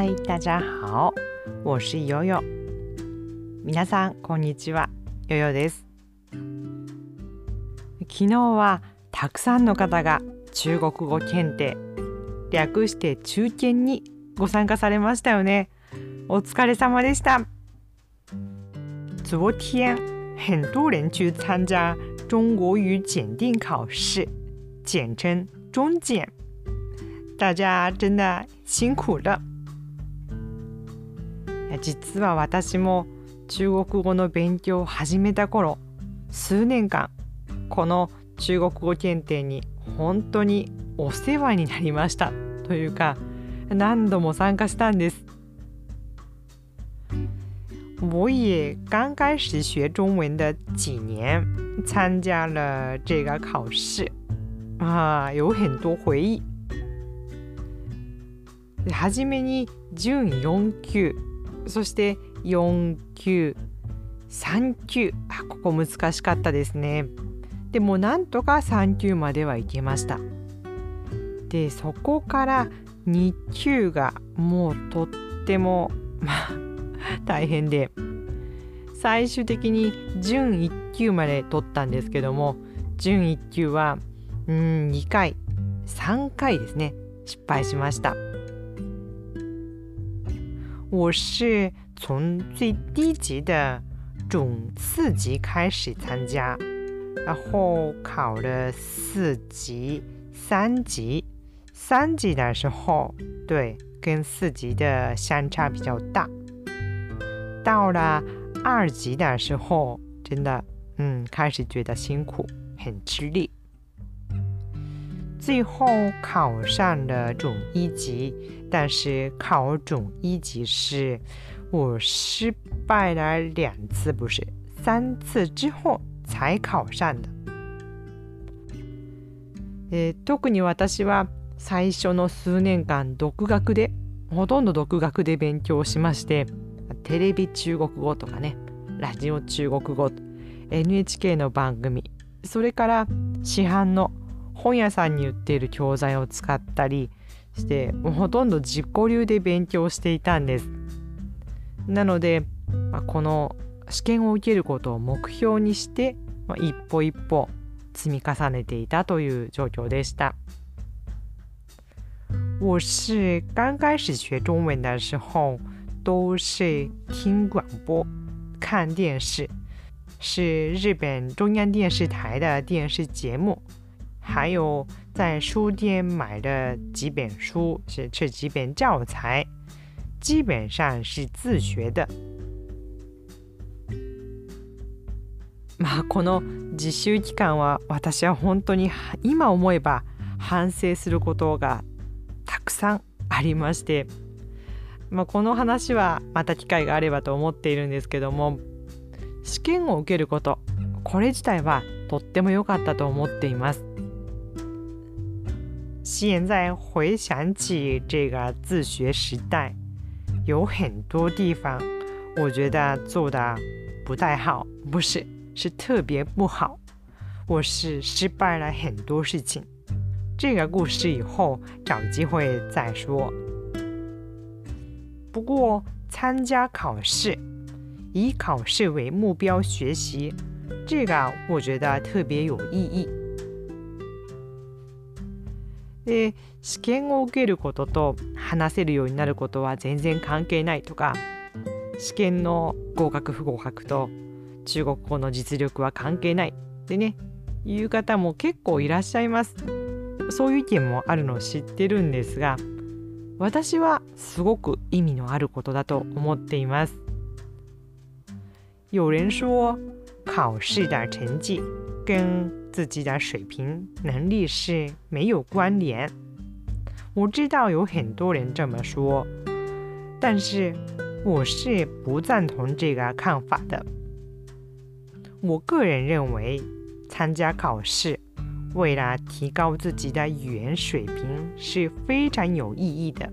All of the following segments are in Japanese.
嗨，大家好，我是悠悠。皆さんこんにちは、ヨヨです。昨日はたくさんの方が中国語検定略して中堅にご参加されましたよね。お疲れ様でした。昨天很多人去参加中国语检定考试，简称中检。大家真的辛苦了。実は私も中国語の勉強を始めた頃数年間この中国語検定に本当にお世話になりましたというか何度も参加したんです。我也刚开始学中文的几年，参加了这个考试啊，有很多回忆。初めに準4級そして4級3級あここ難しかったですね。でもなんとか3級まではいけました。でそこから2級がもうとってもまあ 大変で。最終的に準1級まで取ったんですけども準1級はうん2回3回ですね。失敗しました。我是从最低级的总四级开始参加，然后考了四级、三级。三级的时候，对，跟四级的相差比较大。到了二级的时候，真的，嗯，开始觉得辛苦，很吃力。最后考上了准一级，但是考准一级是我失败了两次，不是三次之后才考上的。え特に私は最初の数年間独学でほとんど独学で勉強しましてテレビ中国語とかねラジオ中国語 NHK の番組それから市販の本屋さんに売っている教材を使ったりしてもうほとんど自己流で勉強していたんですなので、まあ、この試験を受けることを目標にして、まあ、一歩一歩積み重ねていたという状況でした我是刚开始学中文的时候，都是听广播、看电视，是日本中央电视台的电视节目。还有在书店买的几本书，是这几本教材，基本上是自学的。まあこの自習期間は私は本当に今思えば反省することがたくさんありまして、まあ、この話はまた機会があればと思っているんですけども試験を受けることこれ自体はとっても良かったと思っています。现在回想起这个自学时代，有很多地方我觉得做的不太好，不是，是特别不好。我是失败了很多事情。这个故事以后找机会再说。不过参加考试，以考试为目标学习，这个我觉得特别有意义。で試験を受けることと話せるようになることは全然関係ないとか試験の合格不合格と中国語の実力は関係ないってねいう方も結構いらっしゃいます。そういう意見もあるのを知ってるんですが私はすごく意味のあることだと思っています。有人说考试的成绩跟自己的水平能力是没有关联。我知道有很多人这么说，但是我是不赞同这个看法的。我个人认为，参加考试为了提高自己的语言水平是非常有意义的。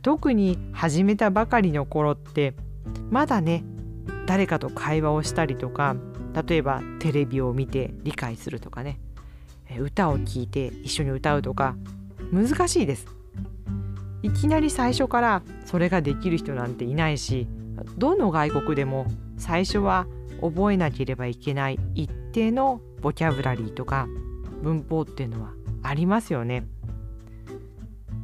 特に始めたばかりの頃ってまだね 誰かと会話をしたりとか例えばテレビを見て理解するとかね歌を聴いて一緒に歌うとか難しいですいきなり最初からそれができる人なんていないしどの外国でも最初は覚えなければいけない一定のボキャブラリーとか文法っていうのはありますよね。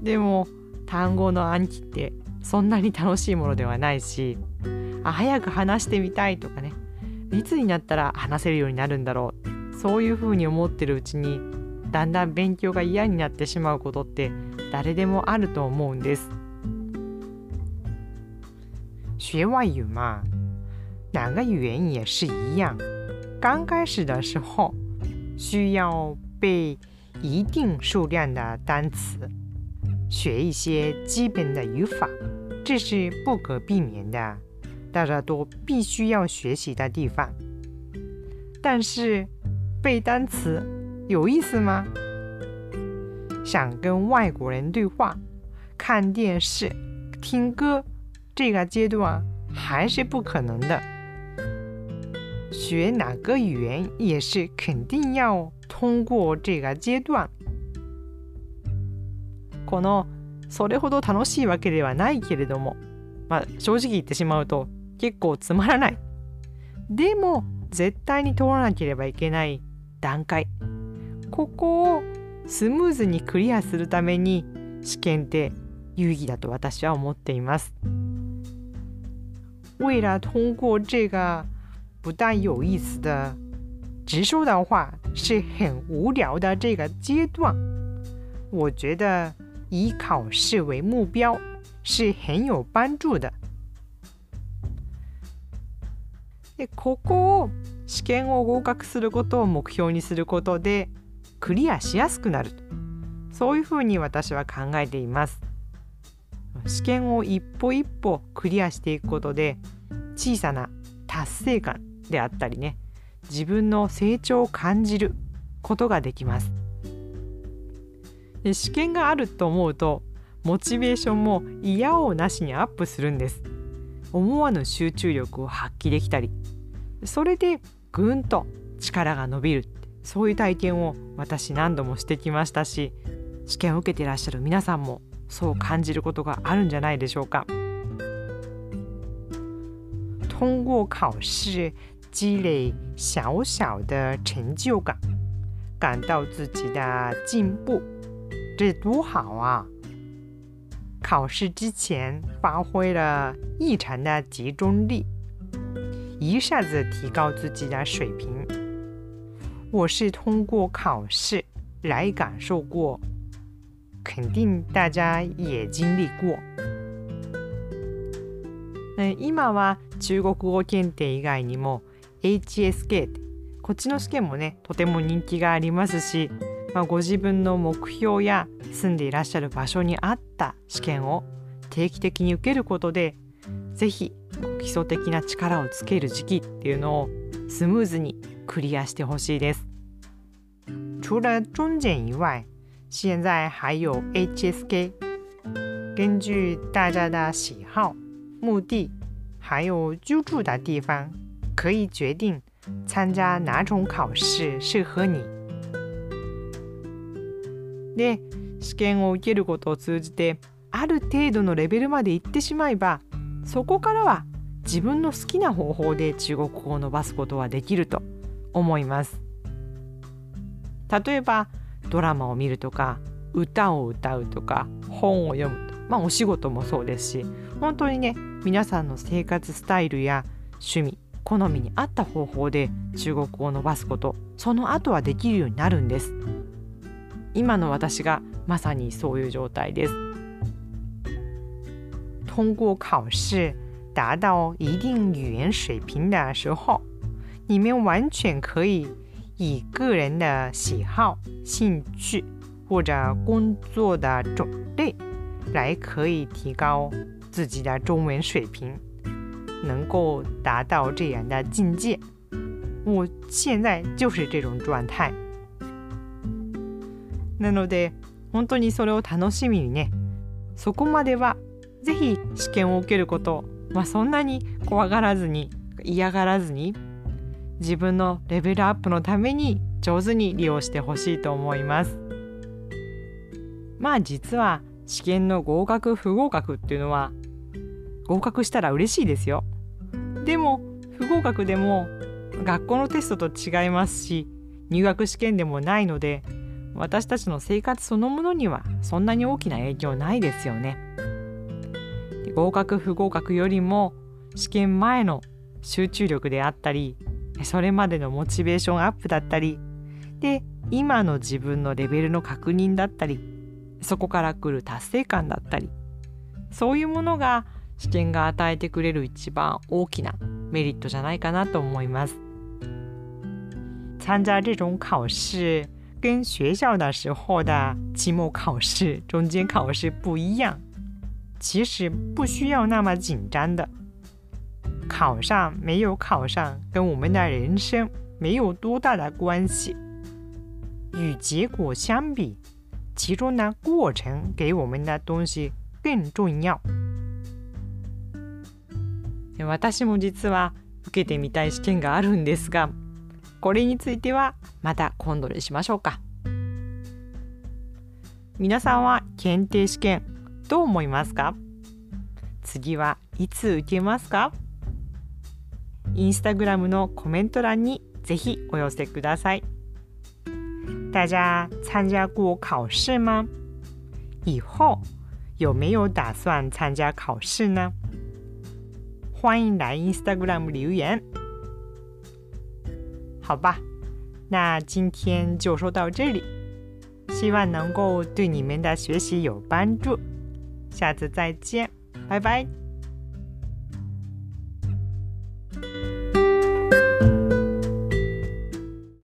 でも単語の暗記ってそんなに楽しいものではないしあ早く話してみたいとかねいつになったら話せるようになるんだろうそういうふうに思ってるうちにだんだん勉強が嫌になってしまうことって誰でもあると思うんです。学外语嘛，哪个语言也是一样。刚开始的时候，需要背一定数量的单词，学一些基本的语法，这是不可避免的，大家都必须要学习的地方。但是，背单词有意思吗？想跟外国人对话、看电视、听歌，这个阶段还是不可能的。学哪个语言也是肯定要通过这个阶段。このそれほど楽しいわけではないけれども、まあ、正直言ってしまうと 結構つまらない。でも絶対に通らなければいけない段階。ここをスムーズにクリアするために試験って有意義だと私は思っています。为了通过这个不但有意思的，直说的话是很无聊的这个阶段，我觉得以考试为目标是很有帮助的。でここを試験を合格することを目標にすることでクリアしやすくなるそういうふうに私は考えています。試験を一歩一歩クリアしていくことで小さな達成感であったりね自分の成長を感じることができます。で試験があると思うとモチベーションも嫌をなしにアップするんです。思わぬ集中力を発揮できたりそれでぐんと力が伸びるそういう体験を私何度もしてきましたし試験を受けていらっしゃる皆さんもそう感じることがあるんじゃないでしょうか。通过考试积累小小的成就感，感到自己的进步，这多好啊！考试之前发挥了异常的集中力，一下子提高自己的水平。我是通过考试来感受过，肯定大家也经历过。今は中国語検定以外にも HSK こっちの試験もねとても人気がありますし、まあ、ご自分の目標や住んでいらっしゃる場所に合った試験を定期的に受けることで是非基礎的な力をつける時期っていうのをスムーズにクリアしてほしいです。除了中检以外，现在还有 HSK。根据大家的喜好、目的，还有居住的地方，可以决定参加哪种考试适合你。で、試験を受けることを通じてある程度のレベルまで行ってしまえばそこからは自分の好きな方法で中国語を伸ばすことはできると思います。例えばドラマを見るとか歌を歌うとか本を読むまあお仕事もそうですし本当にね皆さんの生活スタイルや趣味好みに合った方法で中国語を伸ばすことその後はできるようになるんです今の私がまさにそういう状態です通过考试达到一定语言水平的时候，你们完全可以以个人的喜好、兴趣或者工作的种类来可以提高自己的中文水平，能够达到这样的境界。我现在就是这种状态。なので本当にそれを楽しみにねそこまではぜひ試験を受けることを、 まあ、そんなに怖がらずに嫌がらずに自分のレベルアップのために上手に利用してほしいと思います。まあ実は試験の合格不合格っていうのは合格したら嬉しいですよでも不合格でも学校のテストと違いますし入学試験でもないので私たちの生活そのものにはそんなに大きな影響ないですよね合格不合格よりも試験前の集中力であったりそれまでのモチベーションアップだったりで今の自分のレベルの確認だったりそこから来る達成感だったりそういうものが試験が与えてくれる一番大きなメリットじゃないかなと思います。参加这种考试跟学校的时候的期末考试、中间考试不一样，其实不需要那么紧张的。考上没有考上，跟我们的人生没有多大的关系。与结果相比，其中的过程给我们的东西更重要。私も実は受けてみたい試験があるんですが、これについてはまた今度にしましょうか。皆さんは検定試験どう思いますか？次はいつ受けますか？インスタグラムのコメント欄にぜひお寄せください。大家参加过考试吗？以后有没有打算参加考试呢？欢迎来 Instagram 留言。好吧，那今天就说到这里，希望能够对你们的学习有帮助。下次再见，拜拜。